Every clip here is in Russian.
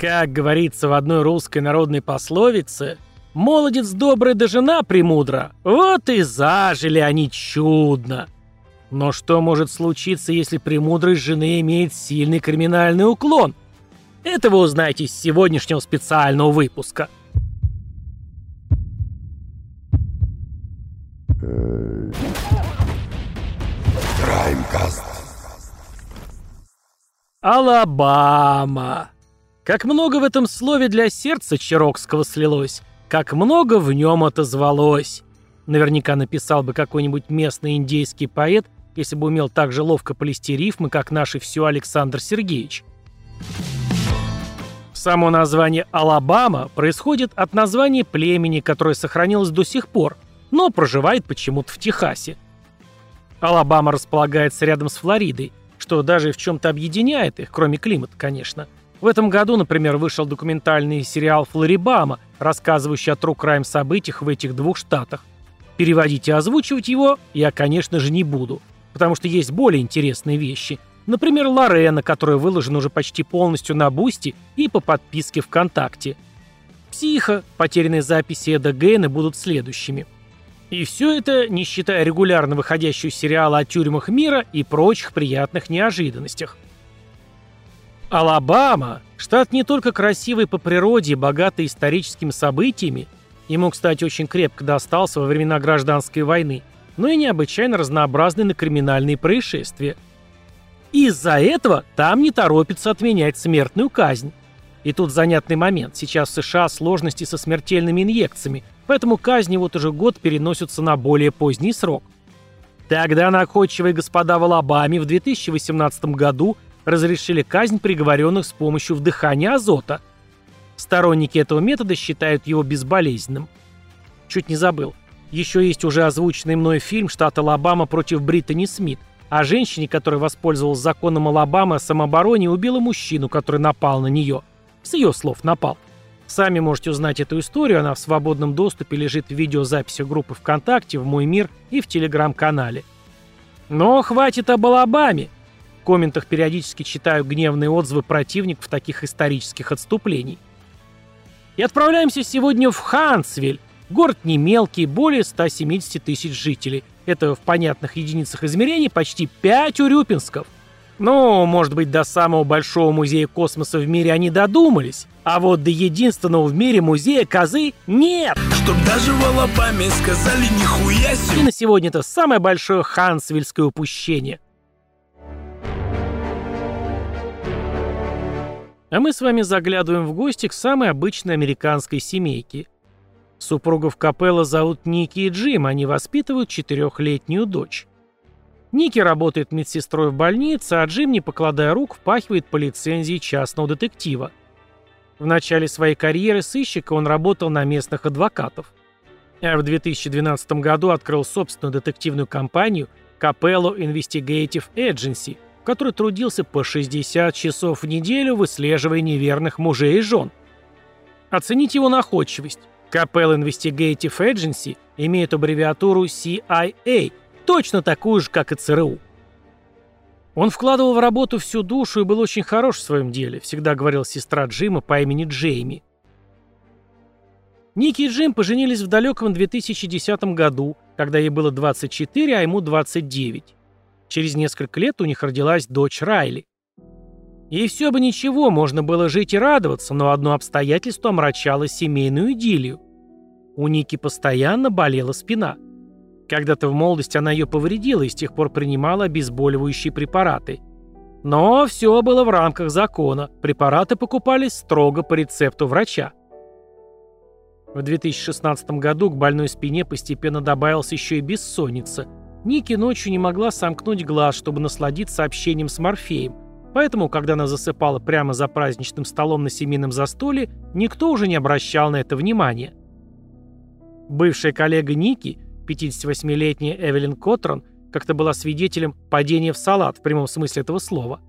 Как говорится в одной русской народной пословице, «Молодец добрый да жена премудра, вот и зажили они чудно». Но что может случиться, если премудрость жены имеет сильный криминальный уклон? Это вы узнаете из сегодняшнего специального выпуска. Краймкаст. Алабама. Как много в этом слове для сердца Чирокского слилось, как много в нем отозвалось. Наверняка написал бы какой-нибудь местный индейский поэт, если бы умел так же ловко плести рифмы, как наш и все Александр Сергеевич. Само название Алабама происходит от названия племени, которое сохранилось до сих пор, но проживает почему-то в Техасе. Алабама располагается рядом с Флоридой, что даже в чем-то объединяет их, кроме климата, конечно. В этом году, например, вышел документальный сериал «Флорибама», рассказывающий о crime событиях в этих двух штатах. Переводить и озвучивать его я, конечно же, не буду, потому что есть более интересные вещи – Например, Лорена, которая выложена уже почти полностью на Boosty и по подписке ВКонтакте. Психо, потерянные записи Эда Гейна будут следующими. И все это, не считая регулярно выходящего сериала о тюрьмах мира и прочих приятных неожиданностях. Алабама – штат не только красивый по природе и богатый историческими событиями, ему, кстати, очень крепко достался во времена гражданской войны, но и необычайно разнообразный на криминальные происшествия – из-за этого там не торопится отменять смертную казнь. И тут занятный момент. Сейчас в США сложности со смертельными инъекциями, поэтому казни вот уже год переносятся на более поздний срок. Тогда находчивые господа в Алабаме в 2018 году разрешили казнь приговоренных с помощью вдыхания азота. Сторонники этого метода считают его безболезненным. Чуть не забыл. Еще есть уже озвученный мной фильм «Штат Алабама против Британи Смит», о женщине, которая воспользовалась законом Алабамы о самообороне и убила мужчину, который напал на нее. С ее слов напал. Сами можете узнать эту историю, она в свободном доступе лежит в видеозаписи группы ВКонтакте, в Мой Мир и в Телеграм-канале. Но хватит об Алабаме. В комментах периодически читаю гневные отзывы противников таких исторических отступлений. И отправляемся сегодня в Хансвиль. Город не мелкий, более 170 тысяч жителей – это в понятных единицах измерений почти 5 урюпинсков. Ну, может быть, до самого большого музея космоса в мире они додумались, а вот до единственного в мире музея козы нет. Чтоб даже в Алабаме сказали нихуя себе. И на сегодня это самое большое хансвильское упущение. А мы с вами заглядываем в гости к самой обычной американской семейке – Супругов Капелла зовут Ники и Джим, они воспитывают четырехлетнюю дочь. Ники работает медсестрой в больнице, а Джим, не покладая рук, впахивает по лицензии частного детектива. В начале своей карьеры сыщика он работал на местных адвокатов. А в 2012 году открыл собственную детективную компанию Capello Investigative Agency, в которой трудился по 60 часов в неделю, выслеживая неверных мужей и жен. Оцените его находчивость. Capel Investigative Agency имеет аббревиатуру CIA, точно такую же, как и ЦРУ. Он вкладывал в работу всю душу и был очень хорош в своем деле, всегда говорил сестра Джима по имени Джейми. Ники и Джим поженились в далеком 2010 году, когда ей было 24, а ему 29. Через несколько лет у них родилась дочь Райли. И все бы ничего, можно было жить и радоваться, но одно обстоятельство омрачало семейную идиллию. У Ники постоянно болела спина. Когда-то в молодости она ее повредила и с тех пор принимала обезболивающие препараты. Но все было в рамках закона, препараты покупались строго по рецепту врача. В 2016 году к больной спине постепенно добавилась еще и бессонница. Ники ночью не могла сомкнуть глаз, чтобы насладиться общением с Морфеем – Поэтому, когда она засыпала прямо за праздничным столом на семейном застолье, никто уже не обращал на это внимания. Бывшая коллега Ники, 58-летняя Эвелин Котрон, как-то была свидетелем падения в салат в прямом смысле этого слова.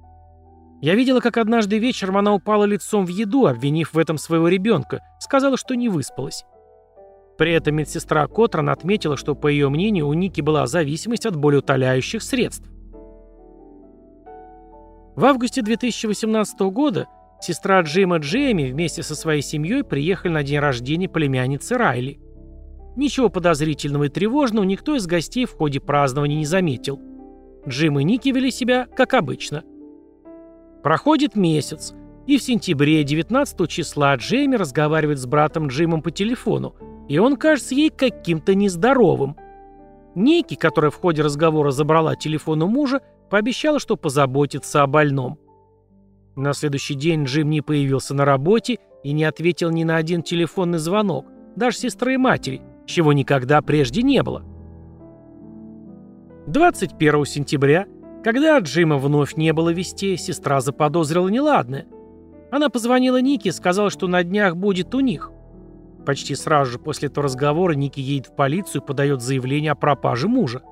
Я видела, как однажды вечером она упала лицом в еду, обвинив в этом своего ребенка, сказала, что не выспалась. При этом медсестра Котрон отметила, что, по ее мнению, у Ники была зависимость от болеутоляющих средств. В августе 2018 года Сестра Джима Джейми вместе со своей семьей приехали на день рождения племянницы Райли. Ничего подозрительного и тревожного никто из гостей в ходе празднования не заметил. Джим и Ники вели себя как обычно. Проходит месяц, и в сентябре 19 числа Джейми разговаривает с братом Джимом по телефону, и он кажется ей каким-то нездоровым. Ники, которая в ходе разговора забрала телефон у мужа, пообещала, что позаботится о больном. На следующий день Джим не появился на работе и не ответил ни на один телефонный звонок, даже сестры и матери, чего никогда прежде не было. 21 сентября, когда от Джима вновь не было вестей, сестра заподозрила неладное. Она позвонила Нике и сказала, что на днях будет у них. Почти сразу же после этого разговора Ники едет в полицию и подает заявление о пропаже мужа.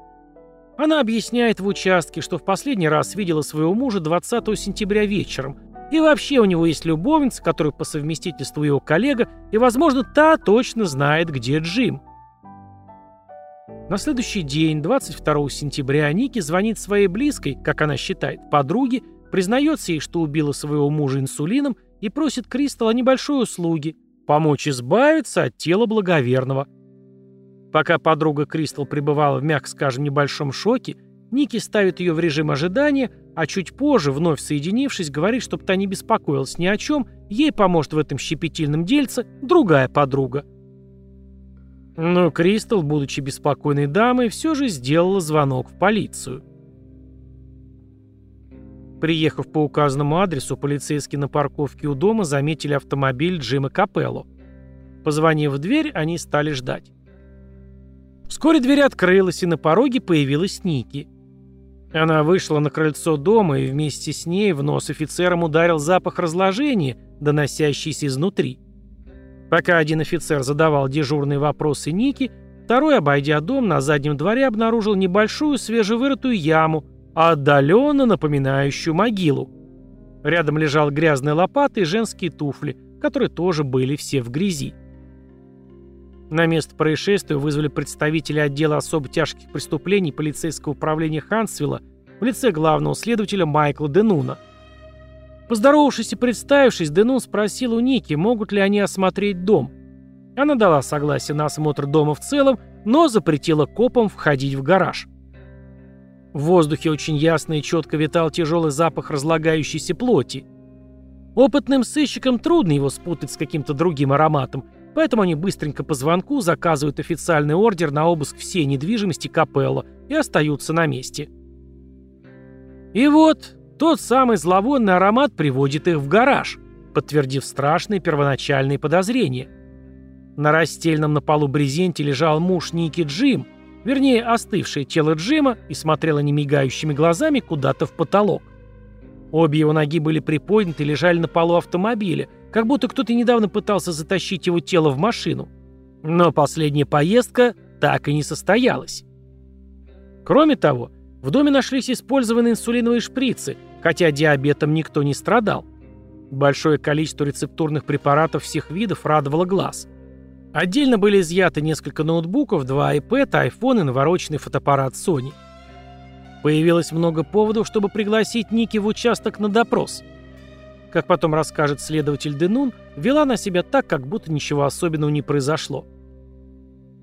Она объясняет в участке, что в последний раз видела своего мужа 20 сентября вечером, и вообще у него есть любовница, которая по совместительству его коллега, и, возможно, та точно знает, где Джим. На следующий день, 22 сентября, Ники звонит своей близкой, как она считает, подруге, признается ей, что убила своего мужа инсулином, и просит Кристал о небольшой услуге – помочь избавиться от тела благоверного – Пока подруга Кристал пребывала в, мягко скажем, небольшом шоке, Ники ставит ее в режим ожидания, а чуть позже, вновь соединившись, говорит, чтобы та не беспокоилась ни о чем, ей поможет в этом щепетильном дельце другая подруга. Но Кристал, будучи беспокойной дамой, все же сделала звонок в полицию. Приехав по указанному адресу, полицейские на парковке у дома заметили автомобиль Джима Капелло. Позвонив в дверь, они стали ждать. Вскоре дверь открылась, и на пороге появилась Ники. Она вышла на крыльцо дома, и вместе с ней в нос офицерам ударил запах разложения, доносящийся изнутри. Пока один офицер задавал дежурные вопросы Ники, второй, обойдя дом, на заднем дворе обнаружил небольшую свежевырытую яму, отдаленно напоминающую могилу. Рядом лежал грязная лопата и женские туфли, которые тоже были все в грязи. На место происшествия вызвали представители отдела особо тяжких преступлений полицейского управления Хансвилла в лице главного следователя Майкла Денуна. Поздоровавшись и представившись, Денун спросил у Ники, могут ли они осмотреть дом. Она дала согласие на осмотр дома в целом, но запретила копам входить в гараж. В воздухе очень ясно и четко витал тяжелый запах разлагающейся плоти. Опытным сыщикам трудно его спутать с каким-то другим ароматом – Поэтому они быстренько по звонку заказывают официальный ордер на обыск всей недвижимости Капелла и остаются на месте. И вот, тот самый зловонный аромат приводит их в гараж, подтвердив страшные первоначальные подозрения. На растельном на полу брезенте лежал муж Ники Джим, вернее, остывшее тело Джима, и смотрело немигающими глазами куда-то в потолок. Обе его ноги были приподняты и лежали на полу автомобиля, как будто кто-то недавно пытался затащить его тело в машину. Но последняя поездка так и не состоялась. Кроме того, в доме нашлись использованные инсулиновые шприцы, хотя диабетом никто не страдал. Большое количество рецептурных препаратов всех видов радовало глаз. Отдельно были изъяты несколько ноутбуков, два iPad, iPhone и навороченный фотоаппарат Sony. Появилось много поводов, чтобы пригласить Ники в участок на допрос – как потом расскажет следователь Денун, вела на себя так, как будто ничего особенного не произошло.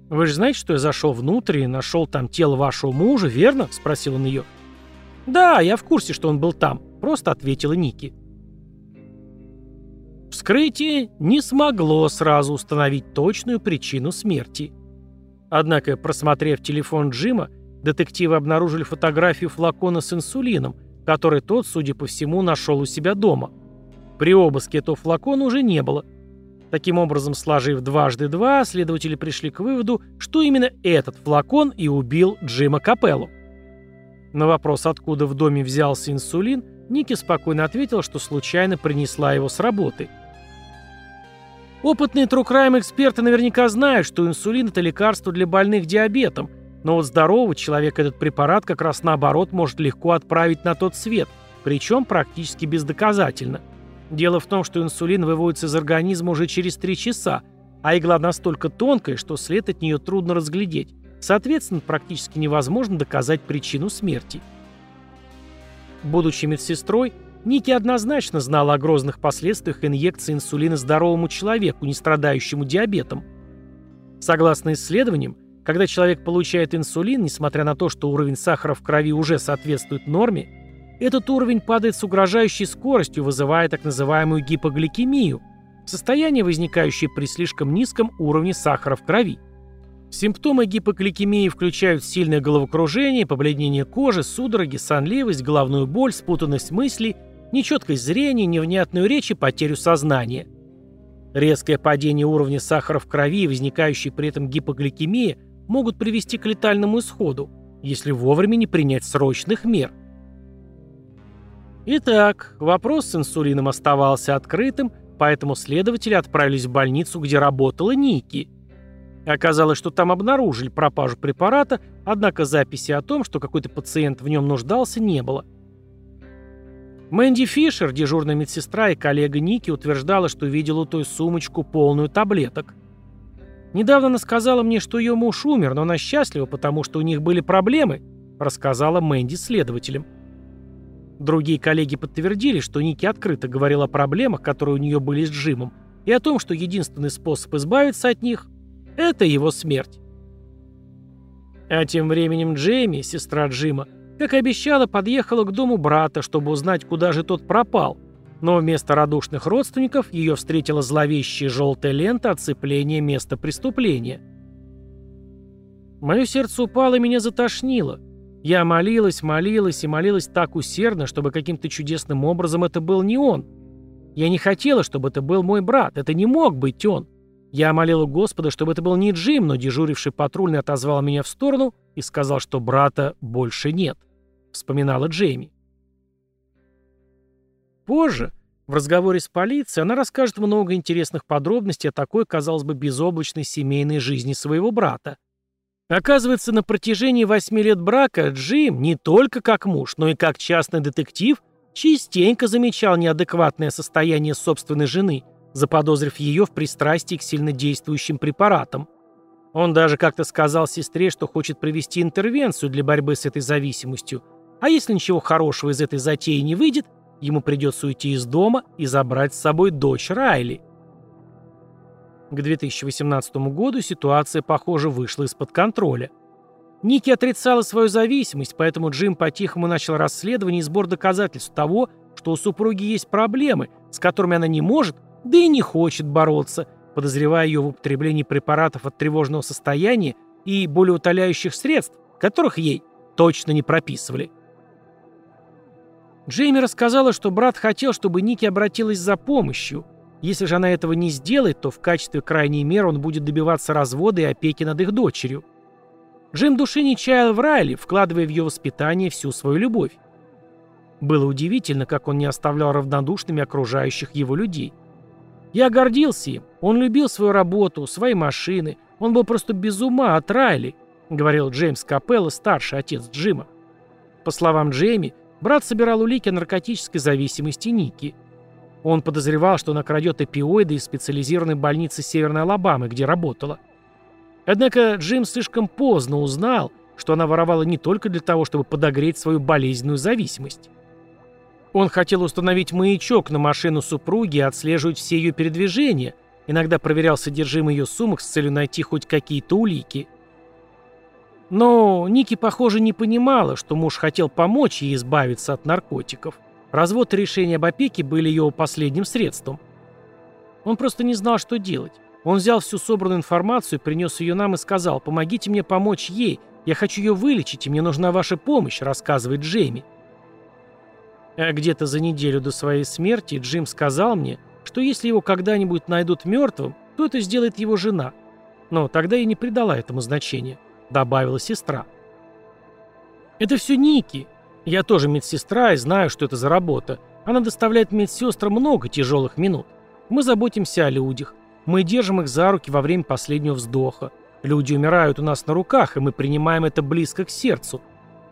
«Вы же знаете, что я зашел внутрь и нашел там тело вашего мужа, верно?» – спросил он ее. «Да, я в курсе, что он был там», – просто ответила Ники. Вскрытие не смогло сразу установить точную причину смерти. Однако, просмотрев телефон Джима, детективы обнаружили фотографию флакона с инсулином, который тот, судя по всему, нашел у себя дома – при обыске этого флакона уже не было. Таким образом, сложив дважды два, следователи пришли к выводу, что именно этот флакон и убил Джима Капеллу. На вопрос, откуда в доме взялся инсулин, Ники спокойно ответил, что случайно принесла его с работы. Опытные трукрайм-эксперты наверняка знают, что инсулин – это лекарство для больных диабетом, но вот здорового человека этот препарат как раз наоборот может легко отправить на тот свет, причем практически бездоказательно – Дело в том, что инсулин выводится из организма уже через 3 часа, а игла настолько тонкая, что след от нее трудно разглядеть. Соответственно, практически невозможно доказать причину смерти. Будучи медсестрой, Ники однозначно знала о грозных последствиях инъекции инсулина здоровому человеку, не страдающему диабетом. Согласно исследованиям, когда человек получает инсулин, несмотря на то, что уровень сахара в крови уже соответствует норме, этот уровень падает с угрожающей скоростью, вызывая так называемую гипогликемию – Состояние, возникающее при слишком низком уровне сахара в крови. Симптомы гипогликемии включают сильное головокружение, побледнение кожи, судороги, сонливость, головную боль, спутанность мыслей, нечеткость зрения, невнятную речь и потерю сознания. Резкое падение уровня сахара в крови и возникающая при этом гипогликемия могут привести к летальному исходу, если вовремя не принять срочных мер. Итак, вопрос с инсулином оставался открытым, Поэтому следователи отправились в больницу, где работала Ники. Оказалось, что там обнаружили пропажу препарата, однако записи о том, что какой-то пациент в нем нуждался, не было. Мэнди Фишер, дежурная медсестра и коллега Ники, утверждала, что видела той сумочку полную таблеток. Недавно она сказала мне, что ее муж умер, но она счастлива, потому что у них были проблемы, рассказала Мэнди следователям. Другие коллеги подтвердили, что Ники открыто говорил о проблемах, которые у нее были с Джимом, и о том, что единственный способ избавиться от них – это его смерть. А тем временем Джейми, сестра Джима, как и обещала, подъехала к дому брата, чтобы узнать, куда же тот пропал, но вместо радушных родственников ее встретила зловещая желтая лента оцепления места преступления. Мое сердце упало и меня затошнило. Я молилась, молилась и молилась так усердно, чтобы каким-то чудесным образом это был не он. Я не хотела, чтобы это был мой брат. Это не мог быть он. Я молила Господа, чтобы это был не Джим, но дежуривший патрульный отозвал меня в сторону и сказал, что брата больше нет. Вспоминала Джейми. Позже, в разговоре с полицией, она расскажет много интересных подробностей о такой, казалось бы, безоблачной семейной жизни своего брата. Оказывается, на протяжении восьми лет брака Джим не только как муж, но и как частный детектив частенько замечал неадекватное состояние собственной жены, заподозрив ее в пристрастии к сильнодействующим препаратам. Он даже как-то сказал сестре, что хочет провести интервенцию для борьбы с этой зависимостью, а если ничего хорошего из этой затеи не выйдет, ему придется уйти из дома и забрать с собой дочь Райли. К 2018 году ситуация, похоже, вышла из-под контроля. Ники отрицала свою зависимость, поэтому Джим по-тихому начал расследование и сбор доказательств того, что у супруги есть проблемы, с которыми она не может, да и не хочет бороться, подозревая ее в употреблении препаратов от тревожного состояния и болеутоляющих средств, которых ей точно не прописывали. Джейми рассказала, что брат хотел, чтобы Ники обратилась за помощью – если же она этого не сделает, то в качестве крайней меры он будет добиваться развода и опеки над их дочерью. Джим души не чаял в Райли, вкладывая в ее воспитание всю свою любовь. Было удивительно, как он не оставлял равнодушными окружающих его людей. Я гордился им. Он любил свою работу, свои машины. Он был просто без ума от Райли, говорил Джеймс Капелло, старший отец Джима. По словам Джейми, брат собирал улики о наркотической зависимости Ники – он подозревал, что она крадет опиоиды из специализированной больницы Северной Алабамы, где работала. Однако Джим слишком поздно узнал, что она воровала не только для того, чтобы подогреть свою болезненную зависимость. Он хотел установить маячок на машину супруги и отслеживать все ее передвижения, иногда проверял содержимое ее сумок с целью найти хоть какие-то улики. Но Ники, похоже, не понимала, что муж хотел помочь ей избавиться от наркотиков. Развод и решение об опеке были его последним средством. Он просто не знал, что делать. Он взял всю собранную информацию, принес ее нам и сказал, «Помогите мне помочь ей. Я хочу ее вылечить, и мне нужна ваша помощь», — рассказывает Джейми. А где-то за неделю до своей смерти Джим сказал мне, что если его когда-нибудь найдут мертвым, то это сделает его жена. Но тогда я не придала этому значения, добавила сестра. Это все Ники. Я тоже медсестра и знаю, что это за работа. Она доставляет медсестрам много тяжелых минут. Мы заботимся о людях. Мы держим их за руки во время последнего вздоха. Люди умирают у нас на руках, и мы принимаем это близко к сердцу.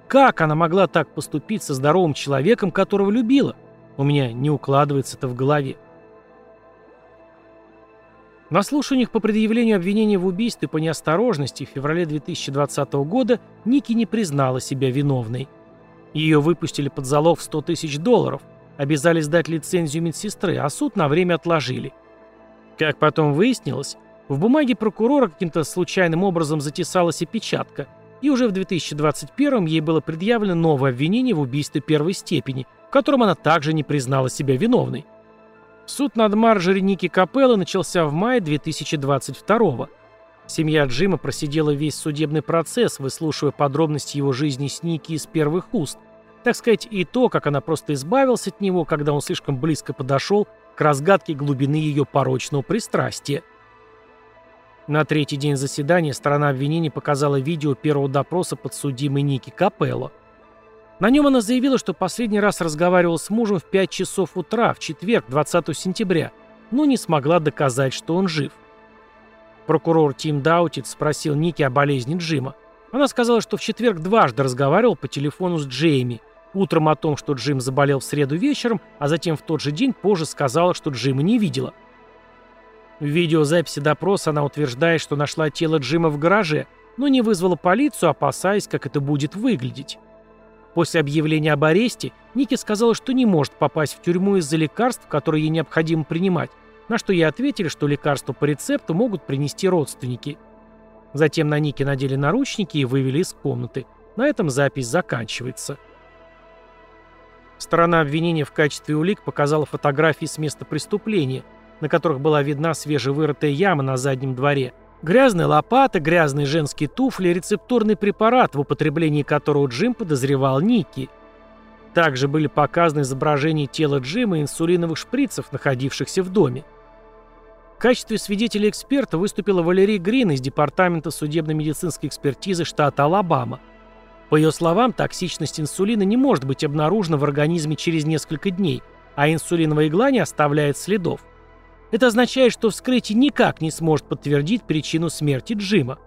Как она могла так поступить со здоровым человеком, которого любила? У меня не укладывается это в голове. На слушаниях по предъявлению обвинения в убийстве по неосторожности в феврале 2020 года Ники не признала себя виновной. Ее выпустили под залог в 100 тысяч долларов, обязали сдать лицензию медсестры, а суд на время отложили. Как потом выяснилось, в бумаге прокурора каким-то случайным образом затесалась опечатка, и уже в 2021 ей было предъявлено новое обвинение в убийстве первой степени, в котором она также не признала себя виновной. Суд над Марджери Ники Капелло начался в мае 2022 года. Семья Джима просидела весь судебный процесс, выслушивая подробности его жизни с Ники из первых уст. Так сказать, и то, как она просто избавилась от него, когда он слишком близко подошел к разгадке глубины ее порочного пристрастия. На третий день заседания сторона обвинения показала видео первого допроса подсудимой Ники Капелло. На нем она заявила, что последний раз разговаривала с мужем в 5 часов утра, в четверг, 20 сентября, но не смогла доказать, что он жив. Прокурор Тим Даутит спросил Ники о болезни Джима. Она сказала, что в четверг дважды разговаривал по телефону с Джейми. Утром о том, что Джим заболел в среду вечером, а затем в тот же день позже сказала, что Джима не видела. В видеозаписи допроса она утверждает, что нашла тело Джима в гараже, но не вызвала полицию, опасаясь, как это будет выглядеть. После объявления об аресте Ники сказала, что не может попасть в тюрьму из-за лекарств, которые ей необходимо принимать, на что ей ответили, что лекарства по рецепту могут принести родственники. Затем на Нике надели наручники и вывели из комнаты. На этом запись заканчивается. Сторона обвинения в качестве улик показала фотографии с места преступления, на которых была видна свежевырытая яма на заднем дворе, грязная лопата, грязные женские туфли и рецептурный препарат, в употреблении которого Джим подозревал Ники. Также были показаны изображения тела Джима и инсулиновых шприцев, находившихся в доме. В качестве свидетеля-эксперта выступила Валерия Грин из Департамента судебно-медицинской экспертизы штата Алабама. По ее словам, токсичность инсулина не может быть обнаружена в организме через несколько дней, а инсулиновая игла не оставляет следов. Это означает, что вскрытие никак не сможет подтвердить причину смерти Джима.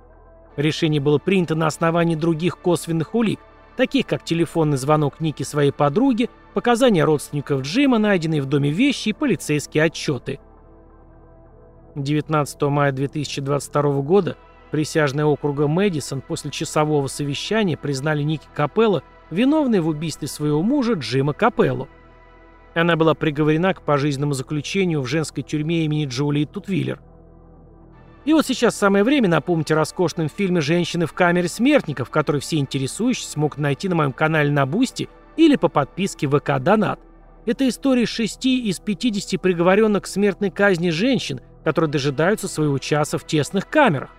Решение было принято на основании других косвенных улик, таких как телефонный звонок Ники своей подруге, показания родственников Джима, найденные в доме вещи и полицейские отчеты – 19 мая 2022 года присяжные округа Мэдисон после часового совещания признали Ники Капелло виновной в убийстве своего мужа Джима Капелло. Она была приговорена к пожизненному заключению в женской тюрьме имени Джулии Тутвиллер. И вот сейчас самое время напомнить о роскошном фильме «Женщины в камере смертников», который все интересующиеся смогут найти на моем канале на Boosty или по подписке ВК Донат. Это история шести из 50 приговоренных к смертной казни женщин, которые дожидаются своего часа в тесных камерах.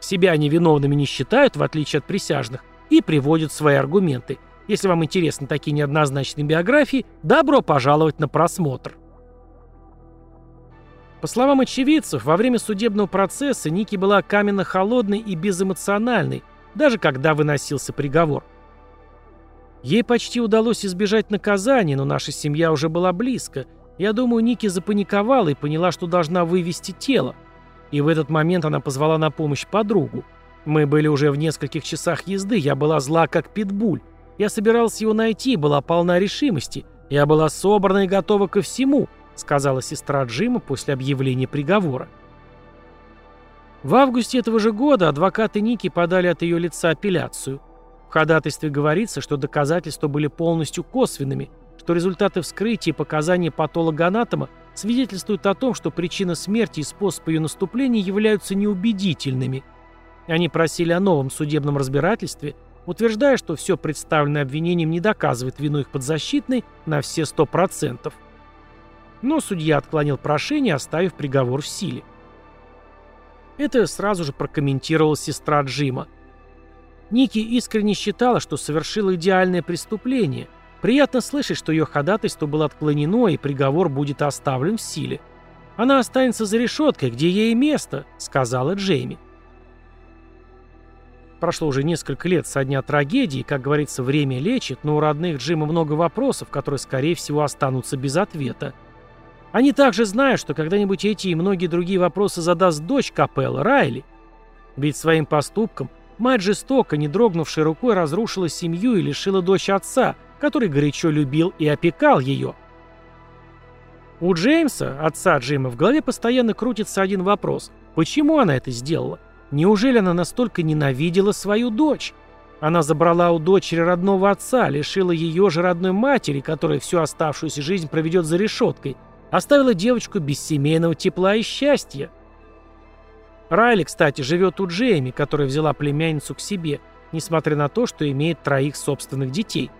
Себя они виновными не считают, в отличие от присяжных, и приводят свои аргументы. Если вам интересны такие неоднозначные биографии, добро пожаловать на просмотр. По словам очевидцев, во время судебного процесса Ники была каменно-холодной и безэмоциональной, даже когда выносился приговор. Ей почти удалось избежать наказания, но наша семья уже была близко – я думаю, Ники запаниковала и поняла, что должна вывести тело. И в этот момент она позвала на помощь подругу. Мы были уже в нескольких часах езды, я была зла как питбуль. Я собирался его найти, была полна решимости. Я была собрана и готова ко всему, сказала сестра Джима после объявления приговора. В августе этого же года адвокаты Ники подали от ее лица апелляцию. В ходатайстве говорится, что доказательства были полностью косвенными – что результаты вскрытия и показания патологоанатома свидетельствуют о том, что причина смерти и способ ее наступления являются неубедительными. Они просили о новом судебном разбирательстве, утверждая, что все представленное обвинением не доказывает вину их подзащитной на все 100%. Но судья отклонил прошение, оставив приговор в силе. Это сразу же прокомментировала сестра Джима. Ники искренне считала, что совершила идеальное преступление – Приятно слышать, что ее ходатайство было отклонено и приговор будет оставлен в силе. Она останется за решеткой, где ей место, сказала Джейми. Прошло уже несколько лет со дня трагедии, как говорится, время лечит, но у родных Джима много вопросов, которые, скорее всего, останутся без ответа. Они также знают, что когда-нибудь эти и многие другие вопросы задаст дочь Капелла, Райли. Ведь своим поступком мать жестоко, не дрогнувшей рукой, разрушила семью и лишила дочь отца – который горячо любил и опекал ее. У Джеймса, отца Джима, в голове постоянно крутится один вопрос. Почему она это сделала? Неужели она настолько ненавидела свою дочь? Она забрала у дочери родного отца, лишила ее же родной матери, которая всю оставшуюся жизнь проведет за решеткой, оставила девочку без семейного тепла и счастья. Райли, кстати, живет у Джейми, которая взяла племянницу к себе, несмотря на то, что имеет троих собственных детей.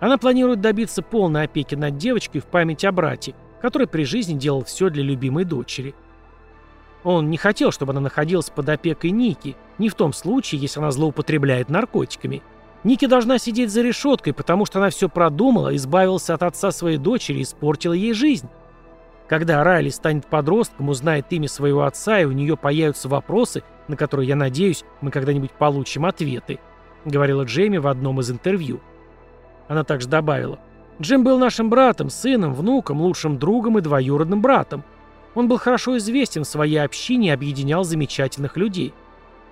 Она планирует добиться полной опеки над девочкой в память о брате, который при жизни делал все для любимой дочери. Он не хотел, чтобы она находилась под опекой Ники, не в том случае, если она злоупотребляет наркотиками. Ники должна сидеть за решеткой, потому что она все продумала, избавилась от отца своей дочери и испортила ей жизнь. Когда Райли станет подростком, узнает имя своего отца, и у нее появятся вопросы, на которые, я надеюсь, мы когда-нибудь получим ответы», — говорила Джейми в одном из интервью. Она также добавила, «Джим был нашим братом, сыном, внуком, лучшим другом и двоюродным братом. Он был хорошо известен в своей общине и объединял замечательных людей.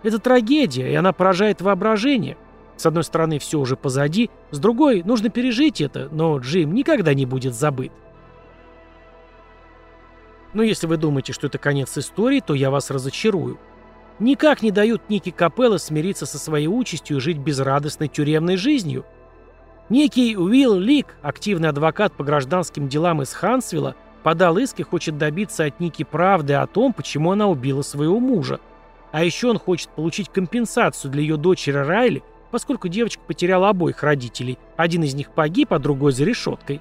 Это трагедия, и она поражает воображение. С одной стороны, все уже позади, с другой, нужно пережить это, но Джим никогда не будет забыт. Но если вы думаете, что это конец истории, то я вас разочарую. Никак не дают Ники Капелло смириться со своей участью и жить безрадостной тюремной жизнью. Некий Уилл Лик, активный адвокат по гражданским делам из Хансвилла, подал иск и хочет добиться от Ники правды о том, почему она убила своего мужа. А еще он хочет получить компенсацию для ее дочери Райли, поскольку девочка потеряла обоих родителей. Один из них погиб, а другой за решеткой.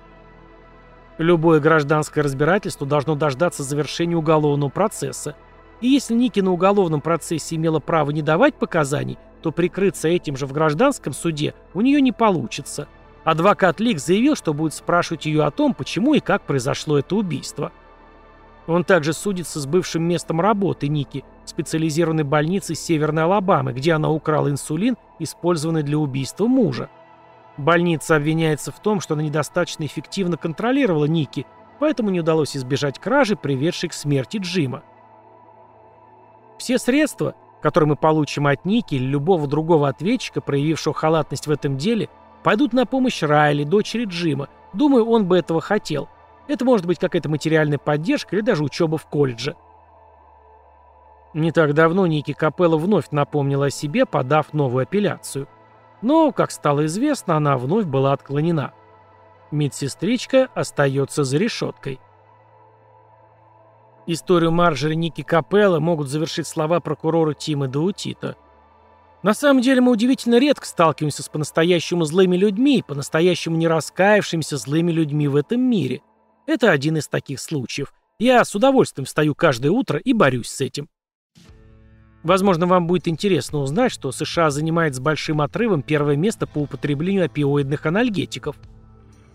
Любое гражданское разбирательство должно дождаться завершения уголовного процесса. И если Ники на уголовном процессе имела право не давать показаний, то прикрыться этим же в гражданском суде у нее не получится. Адвокат Лик заявил, что будет спрашивать ее о том, почему и как произошло это убийство. Он также судится с бывшим местом работы Ники, специализированной больницы Северной Алабамы, где она украла инсулин, использованный для убийства мужа. Больница обвиняется в том, что она недостаточно эффективно контролировала Ники, поэтому не удалось избежать кражи, приведшей к смерти Джима. Все средства, которые мы получим от Ники или любого другого ответчика, проявившего халатность в этом деле, пойдут на помощь Райли, дочери Джима. Думаю, он бы этого хотел. Это может быть какая-то материальная поддержка или даже учеба в колледже. Не так давно Ники Капелло вновь напомнила о себе, подав новую апелляцию. Но, как стало известно, она вновь была отклонена. Медсестричка остается за решеткой. Историю Марджери Ники Капелла могут завершить слова прокурора Тима Даутита. На самом деле мы удивительно редко сталкиваемся с по-настоящему злыми людьми, по-настоящему не раскаявшимися злыми людьми в этом мире. Это один из таких случаев. Я с удовольствием встаю каждое утро и борюсь с этим. Возможно, вам будет интересно узнать, что США занимает с большим отрывом первое место по употреблению опиоидных анальгетиков.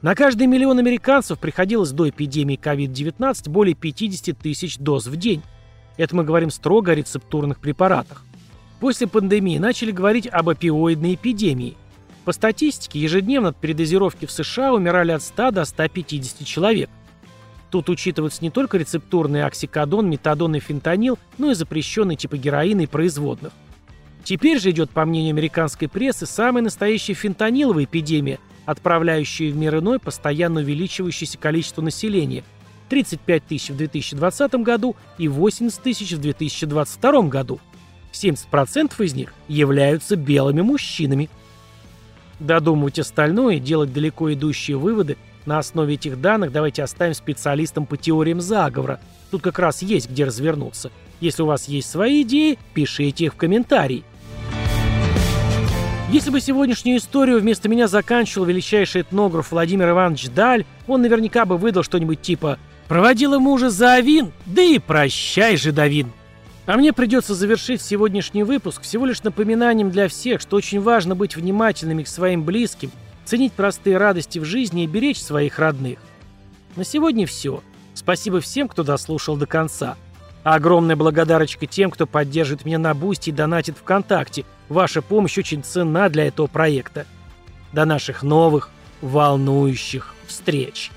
На каждый миллион американцев приходилось до эпидемии COVID-19 более 50 тысяч доз в день. Это мы говорим строго о рецептурных препаратах. После пандемии начали говорить об опиоидной эпидемии. По статистике, ежедневно от передозировки в США умирали от 100 до 150 человек. Тут учитываются не только рецептурный оксикодон, метадон и фентанил, но и запрещенные типы героина и производных. Теперь же идет, по мнению американской прессы, самая настоящая фентаниловая эпидемия, отправляющая в мир иной постоянно увеличивающееся количество населения – 35 тысяч в 2020 году и 80 тысяч в 2022 году. 70% из них являются белыми мужчинами. Додумывать остальное делать далеко идущие выводы – на основе этих данных давайте оставим специалистам по теориям заговора. Тут как раз есть где развернуться. Если у вас есть свои идеи, пишите их в комментарии. Если бы сегодняшнюю историю вместо меня заканчивал величайший этнограф Владимир Иванович Даль, он наверняка бы выдал что-нибудь типа «Проводила мужа за Авин, да и прощай же, Давин». А мне придется завершить сегодняшний выпуск всего лишь напоминанием для всех, что очень важно быть внимательными к своим близким – ценить простые радости в жизни и беречь своих родных. На сегодня все. Спасибо всем, кто дослушал до конца. А огромная благодарочка тем, кто поддерживает меня на Boosty и донатит ВКонтакте. Ваша помощь очень ценна для этого проекта. До наших новых, волнующих встреч!